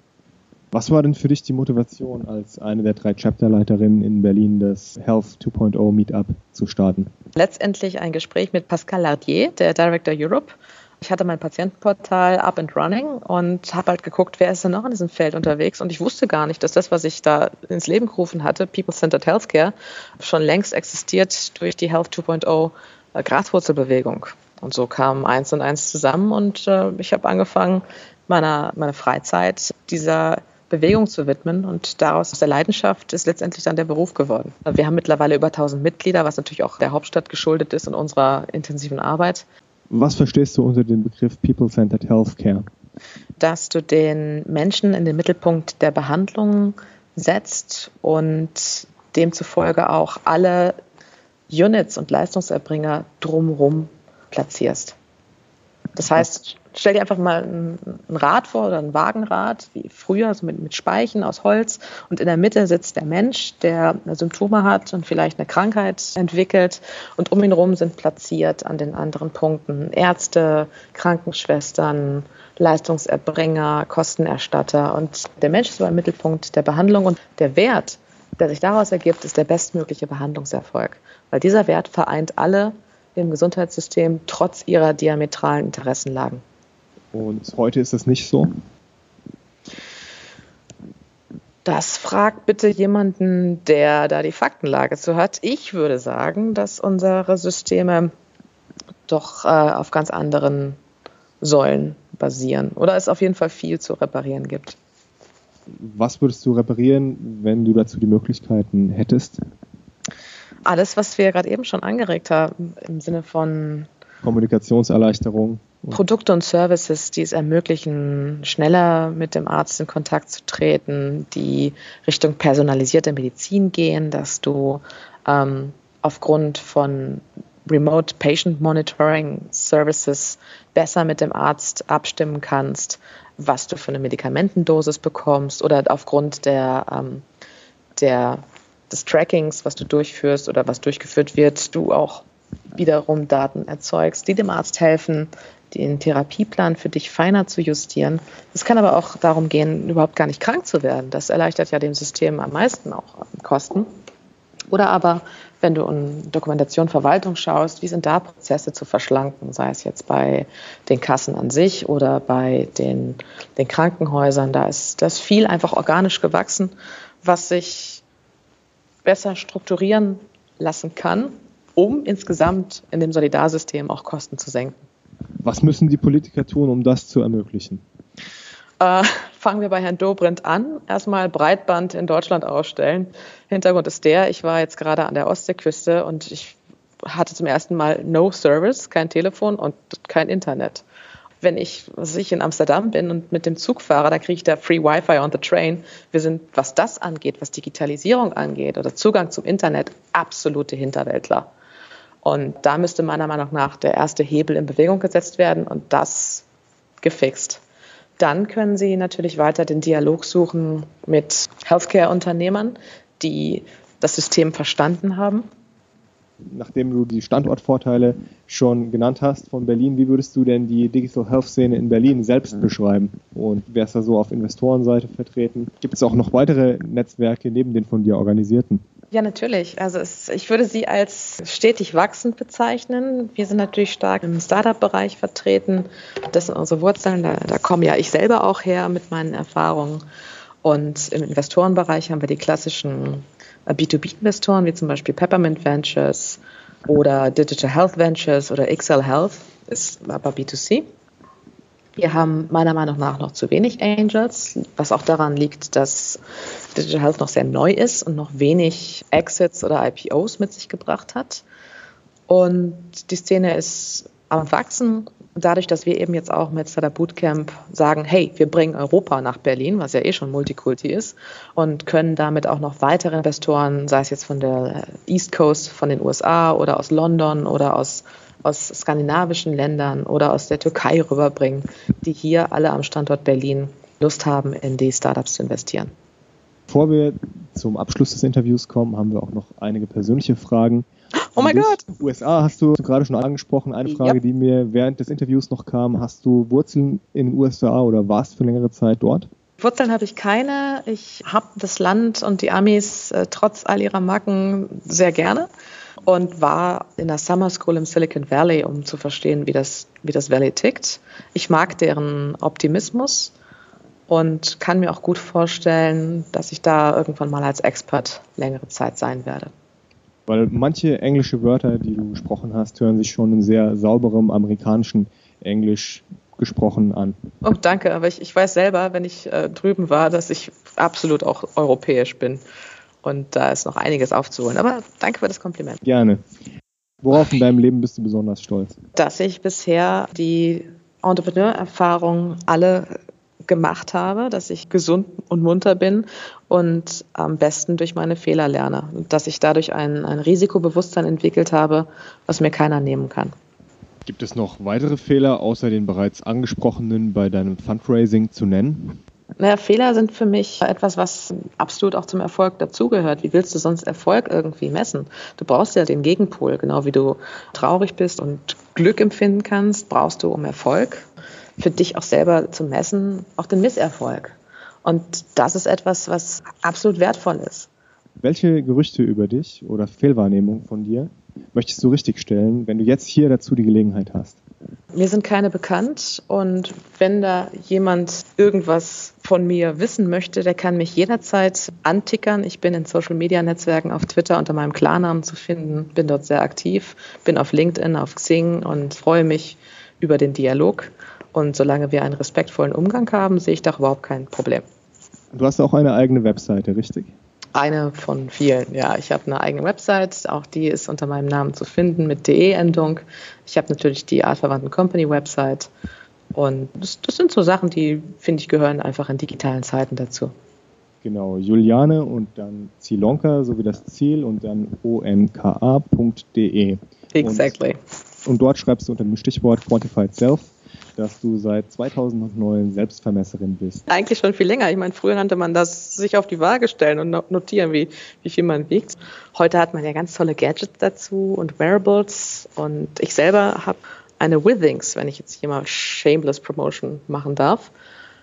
Was war denn für dich die Motivation, als eine der drei Chapterleiterinnen in Berlin das Health 2.0 Meetup zu starten? Letztendlich ein Gespräch mit Pascal Lardier, der Director Europe, ich hatte mein Patientenportal up and running und habe halt geguckt, wer ist denn noch in diesem Feld unterwegs. Und ich wusste gar nicht, dass das, was ich da ins Leben gerufen hatte, People-Centered Healthcare, schon längst existiert durch die Health 2.0 äh, Graswurzelbewegung. Und so kam eins und eins zusammen und äh, ich habe angefangen, meiner, meine Freizeit dieser Bewegung zu widmen und daraus aus der Leidenschaft ist letztendlich dann der Beruf geworden. Wir haben mittlerweile über 1000 Mitglieder, was natürlich auch der Hauptstadt geschuldet ist und unserer intensiven Arbeit. Was verstehst du unter dem Begriff People-Centered Healthcare? Dass du den Menschen in den Mittelpunkt der Behandlung setzt und demzufolge auch alle Units und Leistungserbringer drumherum platzierst. Das heißt, stell dir einfach mal ein, Rad vor oder ein Wagenrad, wie früher, so mit, mit Speichen aus Holz. Und in der Mitte sitzt der Mensch, der Symptome hat und vielleicht eine Krankheit entwickelt. Und um ihn herum sind platziert an den anderen Punkten Ärzte, Krankenschwestern, Leistungserbringer, Kostenerstatter. Und der Mensch ist so im Mittelpunkt der Behandlung. Und der Wert, der sich daraus ergibt, ist der bestmögliche Behandlungserfolg. Weil dieser Wert vereint alle im Gesundheitssystem trotz ihrer diametralen Interessenlagen. Und heute ist es nicht so? Das fragt bitte jemanden, der da die Faktenlage zu hat. Ich würde sagen, dass unsere Systeme doch äh, auf ganz anderen Säulen basieren oder es auf jeden Fall viel zu reparieren gibt. Was würdest du reparieren, wenn du dazu die Möglichkeiten hättest? Alles, was wir gerade eben schon angeregt haben, im Sinne von Kommunikationserleichterung. Produkte und Services, die es ermöglichen, schneller mit dem Arzt in Kontakt zu treten, die Richtung personalisierte Medizin gehen, dass du ähm, aufgrund von Remote Patient Monitoring Services besser mit dem Arzt abstimmen kannst, was du für eine Medikamentendosis bekommst oder aufgrund der, ähm, der, des Trackings, was du durchführst oder was durchgeführt wird, du auch wiederum Daten erzeugst, die dem Arzt helfen, den Therapieplan für dich feiner zu justieren. Es kann aber auch darum gehen, überhaupt gar nicht krank zu werden. Das erleichtert ja dem System am meisten auch Kosten. Oder aber, wenn du in Dokumentation, Verwaltung schaust, wie sind da Prozesse zu verschlanken, sei es jetzt bei den Kassen an sich oder bei den, den Krankenhäusern. Da ist das viel einfach organisch gewachsen, was sich besser strukturieren lassen kann, um insgesamt in dem Solidarsystem auch Kosten zu senken. Was müssen die Politiker tun, um das zu ermöglichen? Äh, fangen wir bei Herrn Dobrindt an. Erstmal Breitband in Deutschland ausstellen. Hintergrund ist der, ich war jetzt gerade an der Ostseeküste und ich hatte zum ersten Mal No Service, kein Telefon und kein Internet. Wenn ich, was ich in Amsterdam bin und mit dem Zug fahre, da kriege ich da Free Wi-Fi on the train. Wir sind, was das angeht, was Digitalisierung angeht oder Zugang zum Internet, absolute Hinterwäldler. Und da müsste meiner Meinung nach der erste Hebel in Bewegung gesetzt werden und das gefixt. Dann können Sie natürlich weiter den Dialog suchen mit Healthcare-Unternehmern, die das System verstanden haben nachdem du die Standortvorteile schon genannt hast von Berlin, wie würdest du denn die Digital Health Szene in Berlin selbst mhm. beschreiben? Und wer ist da so auf Investorenseite vertreten? Gibt es auch noch weitere Netzwerke neben den von dir organisierten? Ja, natürlich. Also es, ich würde sie als stetig wachsend bezeichnen. Wir sind natürlich stark im Startup-Bereich vertreten. Das sind unsere Wurzeln. Da, da komme ja ich selber auch her mit meinen Erfahrungen. Und im Investorenbereich haben wir die klassischen B2B-Investoren wie zum Beispiel Peppermint Ventures oder Digital Health Ventures oder XL Health, ist aber B2C. Wir haben meiner Meinung nach noch zu wenig Angels, was auch daran liegt, dass Digital Health noch sehr neu ist und noch wenig Exits oder IPOs mit sich gebracht hat. Und die Szene ist am Wachsen dadurch, dass wir eben jetzt auch mit Startup Bootcamp sagen, hey, wir bringen Europa nach Berlin, was ja eh schon Multikulti ist, und können damit auch noch weitere Investoren, sei es jetzt von der East Coast, von den USA oder aus London oder aus, aus skandinavischen Ländern oder aus der Türkei rüberbringen, die hier alle am Standort Berlin Lust haben, in die Startups zu investieren. Bevor wir zum Abschluss des Interviews kommen, haben wir auch noch einige persönliche Fragen. Oh mein Gott! USA hast du gerade schon angesprochen. Eine Frage, yep. die mir während des Interviews noch kam. Hast du Wurzeln in den USA oder warst für längere Zeit dort? Wurzeln habe ich keine. Ich habe das Land und die Amis äh, trotz all ihrer Marken sehr gerne und war in der Summer School im Silicon Valley, um zu verstehen, wie das, wie das Valley tickt. Ich mag deren Optimismus und kann mir auch gut vorstellen, dass ich da irgendwann mal als Expert längere Zeit sein werde. Weil manche englische Wörter, die du gesprochen hast, hören sich schon in sehr sauberem amerikanischen Englisch gesprochen an. Oh, danke, aber ich, ich weiß selber, wenn ich äh, drüben war, dass ich absolut auch europäisch bin. Und da ist noch einiges aufzuholen. Aber danke für das Kompliment. Gerne. Worauf in deinem Leben bist du besonders stolz? Dass ich bisher die Entrepreneur-Erfahrung alle gemacht habe, dass ich gesund und munter bin und am besten durch meine Fehler lerne. Und dass ich dadurch ein, ein Risikobewusstsein entwickelt habe, was mir keiner nehmen kann. Gibt es noch weitere Fehler außer den bereits angesprochenen bei deinem Fundraising zu nennen? Naja, Fehler sind für mich etwas, was absolut auch zum Erfolg dazugehört. Wie willst du sonst Erfolg irgendwie messen? Du brauchst ja den Gegenpol. Genau wie du traurig bist und Glück empfinden kannst, brauchst du, um Erfolg für dich auch selber zu messen, auch den Misserfolg. Und das ist etwas, was absolut wertvoll ist. Welche Gerüchte über dich oder Fehlwahrnehmungen von dir möchtest du richtigstellen, wenn du jetzt hier dazu die Gelegenheit hast? Mir sind keine bekannt und wenn da jemand irgendwas von mir wissen möchte, der kann mich jederzeit antickern. Ich bin in Social Media Netzwerken auf Twitter unter meinem Klarnamen zu finden, bin dort sehr aktiv, bin auf LinkedIn, auf Xing und freue mich über den Dialog. Und solange wir einen respektvollen Umgang haben, sehe ich da überhaupt kein Problem. Du hast auch eine eigene Webseite, richtig? Eine von vielen, ja. Ich habe eine eigene Website, auch die ist unter meinem Namen zu finden mit DE-Endung. Ich habe natürlich die Artverwandten Company Website. Und das, das sind so Sachen, die, finde ich, gehören einfach in digitalen Zeiten dazu. Genau, Juliane und dann Zilonka sowie das Ziel und dann omka.de. Exactly. Und, und dort schreibst du unter dem Stichwort Quantified Self dass du seit 2009 Selbstvermesserin bist. Eigentlich schon viel länger. Ich meine, früher nannte man das sich auf die Waage stellen und notieren, wie, wie viel man wiegt. Heute hat man ja ganz tolle Gadgets dazu und Wearables. Und ich selber habe eine Withings, wenn ich jetzt hier mal Shameless Promotion machen darf,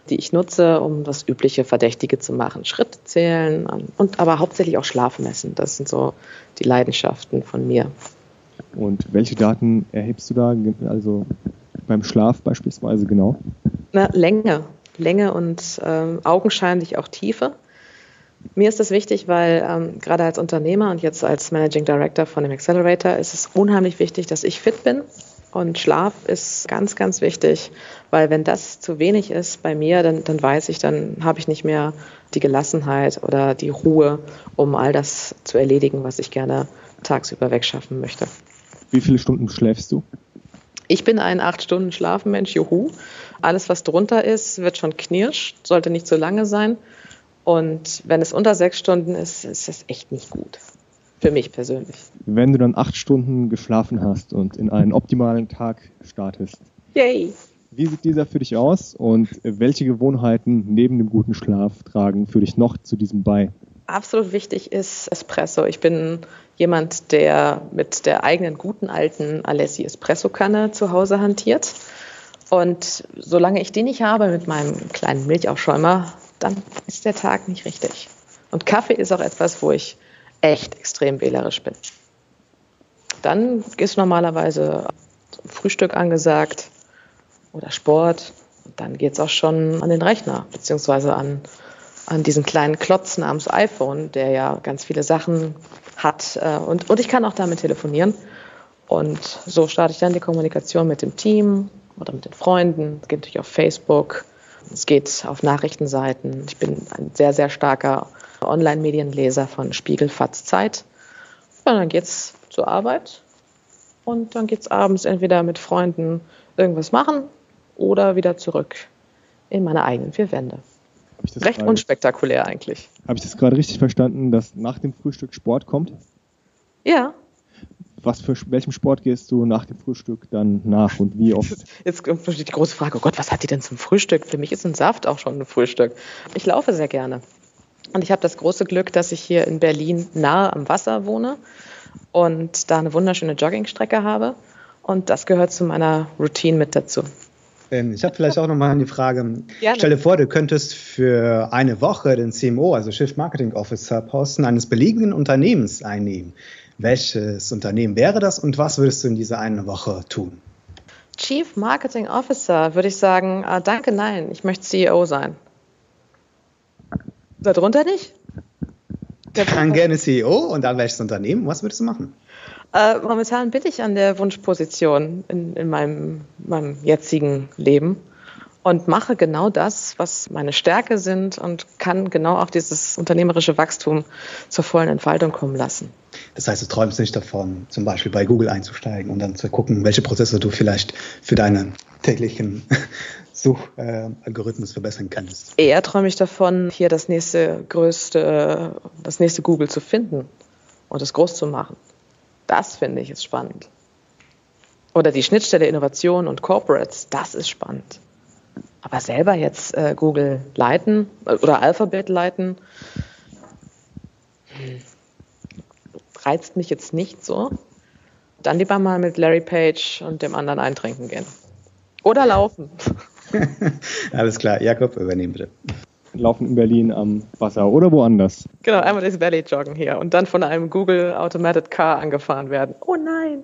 die ich nutze, um das übliche Verdächtige zu machen. Schritte zählen und aber hauptsächlich auch Schlaf messen. Das sind so die Leidenschaften von mir. Und welche Daten erhebst du da? Also beim Schlaf beispielsweise genau? Na, Länge. Länge und ähm, augenscheinlich auch Tiefe. Mir ist das wichtig, weil ähm, gerade als Unternehmer und jetzt als Managing Director von dem Accelerator ist es unheimlich wichtig, dass ich fit bin Und Schlaf ist ganz, ganz wichtig, weil wenn das zu wenig ist bei mir, dann, dann weiß ich, dann habe ich nicht mehr die Gelassenheit oder die Ruhe, um all das zu erledigen, was ich gerne tagsüber wegschaffen möchte. Wie viele Stunden schläfst du? Ich bin ein acht Stunden Schlafenmensch, juhu. Alles, was drunter ist, wird schon knirsch, sollte nicht zu lange sein. Und wenn es unter sechs Stunden ist, ist es echt nicht gut. Für mich persönlich. Wenn du dann acht Stunden geschlafen hast und in einen optimalen Tag startest. Yay! Wie sieht dieser für dich aus und welche Gewohnheiten neben dem guten Schlaf tragen für dich noch zu diesem bei? Absolut wichtig ist Espresso. Ich bin jemand, der mit der eigenen guten alten Alessi Espresso-Kanne zu Hause hantiert. Und solange ich den nicht habe mit meinem kleinen Milchaufschäumer, dann ist der Tag nicht richtig. Und Kaffee ist auch etwas, wo ich echt extrem wählerisch bin. Dann ist normalerweise Frühstück angesagt oder Sport. Und dann geht es auch schon an den Rechner, beziehungsweise an, an diesen kleinen Klotz namens iPhone, der ja ganz viele Sachen hat. Äh, und, und ich kann auch damit telefonieren. Und so starte ich dann die Kommunikation mit dem Team oder mit den Freunden. Es geht natürlich auf Facebook. Es geht auf Nachrichtenseiten. Ich bin ein sehr, sehr starker Online-Medienleser von Spiegel, Fatz, Zeit. Und dann geht's zur Arbeit und dann geht's abends entweder mit Freunden irgendwas machen oder wieder zurück in meine eigenen vier Wände. Recht grade, unspektakulär eigentlich. Habe ich das gerade richtig verstanden, dass nach dem Frühstück Sport kommt? Ja. Was für welchem Sport gehst du nach dem Frühstück dann nach und wie oft? <laughs> Jetzt kommt die große Frage, oh Gott, was hat die denn zum Frühstück? Für mich ist ein Saft auch schon ein Frühstück. Ich laufe sehr gerne. Und ich habe das große Glück, dass ich hier in Berlin nahe am Wasser wohne und da eine wunderschöne Joggingstrecke habe. Und das gehört zu meiner Routine mit dazu. Ich habe vielleicht auch noch mal eine Frage. Gerne. Stell dir vor, du könntest für eine Woche den CMO, also Chief Marketing Officer, Posten eines beliebigen Unternehmens einnehmen. Welches Unternehmen wäre das und was würdest du in dieser einen Woche tun? Chief Marketing Officer würde ich sagen, äh, danke, nein, ich möchte CEO sein. Darunter nicht? Dann gerne CEO und dann welches Unternehmen. Was würdest du machen? Äh, momentan bin ich an der Wunschposition in, in meinem, meinem jetzigen Leben und mache genau das, was meine Stärke sind und kann genau auch dieses unternehmerische Wachstum zur vollen Entfaltung kommen lassen. Das heißt, du träumst nicht davon, zum Beispiel bei Google einzusteigen und dann zu gucken, welche Prozesse du vielleicht für deine täglichen <laughs> Suchalgorithmus verbessern kannst. Eher träume ich davon, hier das nächste größte, das nächste Google zu finden und es groß zu machen. Das finde ich ist spannend. Oder die Schnittstelle Innovation und Corporates, das ist spannend. Aber selber jetzt äh, Google leiten äh, oder Alphabet leiten, hm, reizt mich jetzt nicht so. Dann lieber mal mit Larry Page und dem anderen eintrinken gehen. Oder laufen. <laughs> Alles klar, Jakob, übernehmen bitte laufen in Berlin am Wasser oder woanders. Genau, einmal das Valley joggen hier und dann von einem Google Automated Car angefahren werden. Oh nein!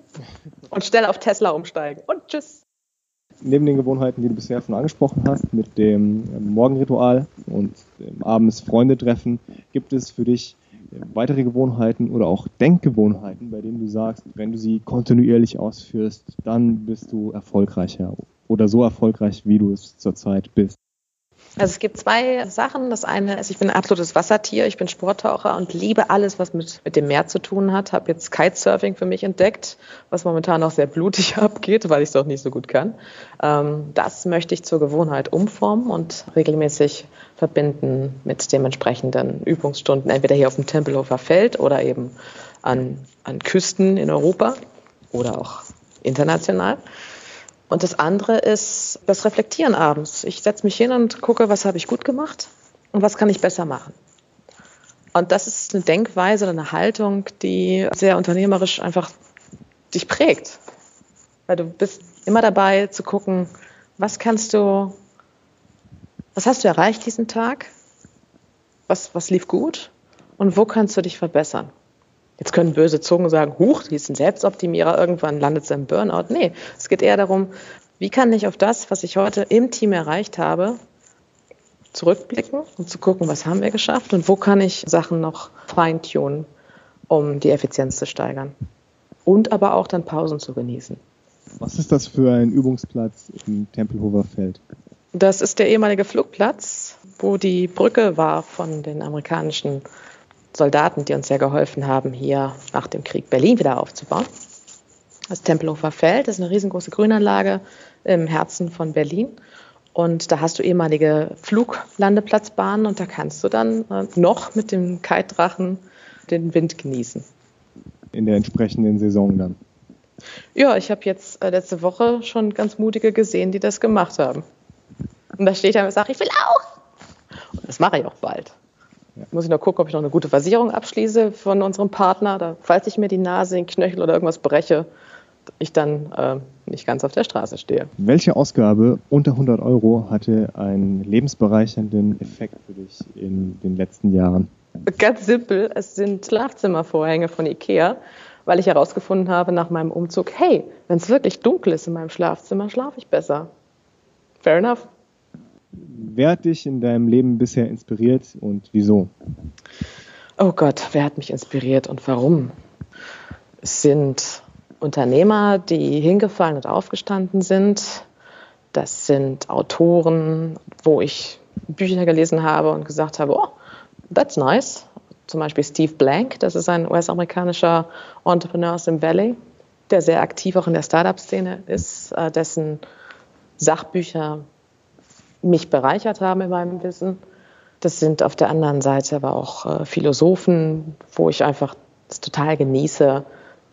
Und schnell auf Tesla umsteigen und tschüss. Neben den Gewohnheiten, die du bisher schon angesprochen hast, mit dem Morgenritual und dem abends Freunde treffen, gibt es für dich weitere Gewohnheiten oder auch Denkgewohnheiten, bei denen du sagst, wenn du sie kontinuierlich ausführst, dann bist du erfolgreicher oder so erfolgreich, wie du es zurzeit bist? Also es gibt zwei Sachen. Das eine ist, ich bin ein absolutes Wassertier, ich bin Sporttaucher und liebe alles, was mit, mit dem Meer zu tun hat. Habe jetzt Kitesurfing für mich entdeckt, was momentan auch sehr blutig <laughs> abgeht, weil ich es auch nicht so gut kann. Ähm, das möchte ich zur Gewohnheit umformen und regelmäßig verbinden mit dementsprechenden Übungsstunden, entweder hier auf dem Tempelhofer Feld oder eben an, an Küsten in Europa oder auch international. Und das andere ist das Reflektieren abends. Ich setze mich hin und gucke, was habe ich gut gemacht und was kann ich besser machen. Und das ist eine Denkweise oder eine Haltung, die sehr unternehmerisch einfach dich prägt. Weil du bist immer dabei zu gucken, was kannst du, was hast du erreicht diesen Tag? Was, was lief gut? Und wo kannst du dich verbessern? Jetzt können böse Zungen sagen, huch, die ist ein Selbstoptimierer, irgendwann landet sie im Burnout. Nee, es geht eher darum, wie kann ich auf das, was ich heute im Team erreicht habe, zurückblicken und zu gucken, was haben wir geschafft und wo kann ich Sachen noch feintunen, um die Effizienz zu steigern. Und aber auch dann Pausen zu genießen. Was ist das für ein Übungsplatz im Tempelhofer Feld? Das ist der ehemalige Flugplatz, wo die Brücke war von den amerikanischen Soldaten, die uns sehr geholfen haben, hier nach dem Krieg Berlin wieder aufzubauen. Das Tempelhofer Feld ist eine riesengroße Grünanlage im Herzen von Berlin. Und da hast du ehemalige Fluglandeplatzbahnen und da kannst du dann äh, noch mit dem Kite-Drachen den Wind genießen. In der entsprechenden Saison dann. Ja, ich habe jetzt äh, letzte Woche schon ganz mutige gesehen, die das gemacht haben. Und da steht er und sagt, ich will auch. Und das mache ich auch bald. Muss ich noch gucken, ob ich noch eine gute Versicherung abschließe von unserem Partner. Da, falls ich mir die Nase, den Knöchel oder irgendwas breche, ich dann äh, nicht ganz auf der Straße stehe. Welche Ausgabe unter 100 Euro hatte einen lebensbereichernden Effekt für dich in den letzten Jahren? Ganz simpel, es sind Schlafzimmervorhänge von Ikea weil ich herausgefunden habe nach meinem Umzug, hey, wenn es wirklich dunkel ist in meinem Schlafzimmer, schlafe ich besser. Fair enough. Wer hat dich in deinem Leben bisher inspiriert und wieso? Oh Gott, wer hat mich inspiriert und warum? Es sind Unternehmer, die hingefallen und aufgestanden sind. Das sind Autoren, wo ich Bücher gelesen habe und gesagt habe, oh, that's nice zum Beispiel Steve Blank, das ist ein US-amerikanischer Entrepreneur aus dem Valley, der sehr aktiv auch in der Startup-Szene ist, äh, dessen Sachbücher mich bereichert haben in meinem Wissen. Das sind auf der anderen Seite aber auch äh, Philosophen, wo ich einfach es total genieße,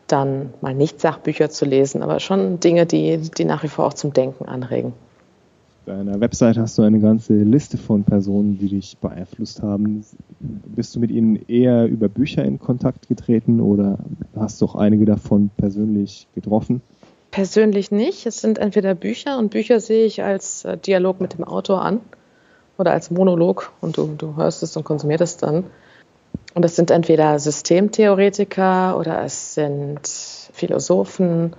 dann mal nicht Sachbücher zu lesen, aber schon Dinge, die, die nach wie vor auch zum Denken anregen deiner Website hast du eine ganze Liste von Personen, die dich beeinflusst haben. Bist du mit ihnen eher über Bücher in Kontakt getreten oder hast du auch einige davon persönlich getroffen? Persönlich nicht. Es sind entweder Bücher und Bücher sehe ich als äh, Dialog mit dem Autor an oder als Monolog und du, du hörst es und konsumierst es dann. Und es sind entweder Systemtheoretiker oder es sind Philosophen,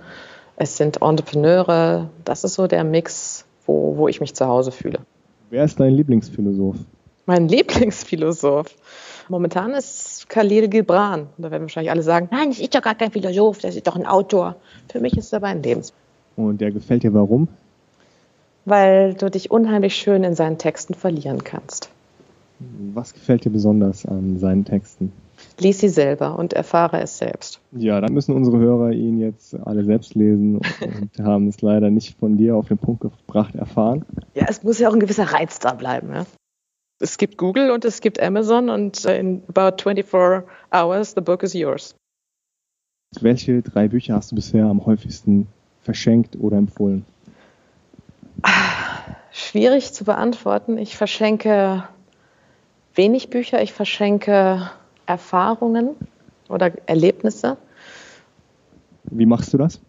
es sind Entrepreneure. Das ist so der Mix wo, wo ich mich zu Hause fühle. Wer ist dein Lieblingsphilosoph? Mein <laughs> Lieblingsphilosoph. Momentan ist Khalil Gibran. Da werden wahrscheinlich alle sagen, nein, das ist doch gar kein Philosoph, das ist doch ein Autor. Für mich ist es aber ein Lebens. Und der gefällt dir warum? Weil du dich unheimlich schön in seinen Texten verlieren kannst. Was gefällt dir besonders an seinen Texten? Lies sie selber und erfahre es selbst. Ja, dann müssen unsere Hörer ihn jetzt alle selbst lesen und haben es leider nicht von dir auf den Punkt gebracht erfahren. Ja, es muss ja auch ein gewisser Reiz da bleiben. Ja? Es gibt Google und es gibt Amazon und in about 24 hours the book is yours. Welche drei Bücher hast du bisher am häufigsten verschenkt oder empfohlen? Schwierig zu beantworten. Ich verschenke wenig Bücher. Ich verschenke Erfahrungen oder Erlebnisse. Wie machst du das?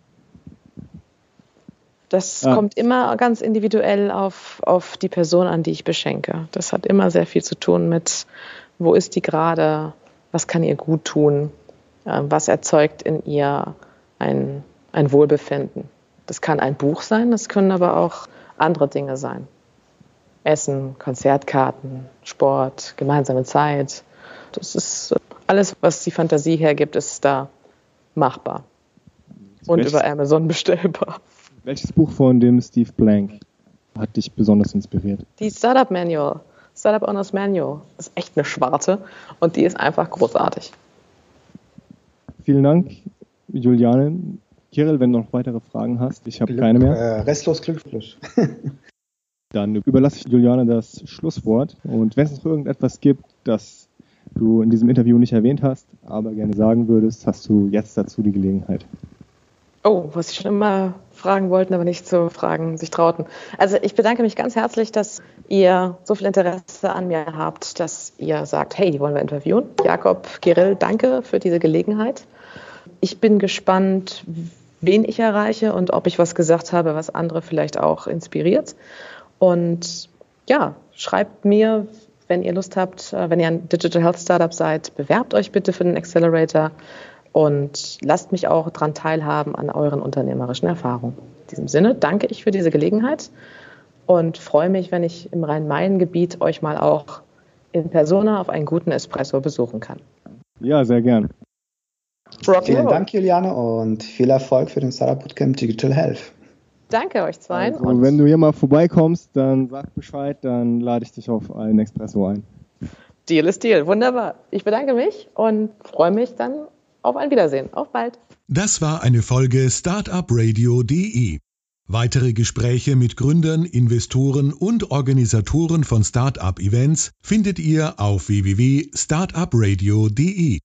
Das ah. kommt immer ganz individuell auf, auf die Person an, die ich beschenke. Das hat immer sehr viel zu tun mit, wo ist die gerade, was kann ihr gut tun, äh, was erzeugt in ihr ein, ein Wohlbefinden. Das kann ein Buch sein, das können aber auch andere Dinge sein. Essen, Konzertkarten, Sport, gemeinsame Zeit. Das ist alles, was die Fantasie hergibt, ist da machbar. Und über Amazon bestellbar. Welches Buch von dem Steve Blank hat dich besonders inspiriert? Die Startup Manual. Startup Owners Manual. Das ist echt eine Schwarte und die ist einfach großartig. Vielen Dank, Juliane. Kirill, wenn du noch weitere Fragen hast, ich habe keine mehr. Äh, restlos glücklich. <laughs> Dann überlasse ich Juliane das Schlusswort. Und wenn es noch irgendetwas gibt, das du in diesem Interview nicht erwähnt hast, aber gerne sagen würdest, hast du jetzt dazu die Gelegenheit. Oh, was ich schon immer fragen wollten, aber nicht zu fragen sich trauten. Also ich bedanke mich ganz herzlich, dass ihr so viel Interesse an mir habt, dass ihr sagt, hey, die wollen wir interviewen. Jakob, Kirill, danke für diese Gelegenheit. Ich bin gespannt, wen ich erreiche und ob ich was gesagt habe, was andere vielleicht auch inspiriert. Und ja, schreibt mir, wenn ihr Lust habt, äh, wenn ihr ein Digital Health Startup seid, bewerbt euch bitte für den Accelerator und lasst mich auch daran teilhaben an euren unternehmerischen Erfahrungen. In diesem Sinne danke ich für diese Gelegenheit und freue mich, wenn ich im Rhein-Main-Gebiet euch mal auch in Persona auf einen guten Espresso besuchen kann. Ja, sehr gern. Rock Vielen Dank, Juliane, und viel Erfolg für den Startup Bootcamp Digital Health. Danke euch zwei. Also, wenn du hier mal vorbeikommst, dann sag Bescheid, dann lade ich dich auf einen Expresso ein. Deal ist Deal. Wunderbar. Ich bedanke mich und freue mich dann auf ein Wiedersehen. Auf bald. Das war eine Folge Startupradio.de. Weitere Gespräche mit Gründern, Investoren und Organisatoren von Startup-Events findet ihr auf www.startupradio.de.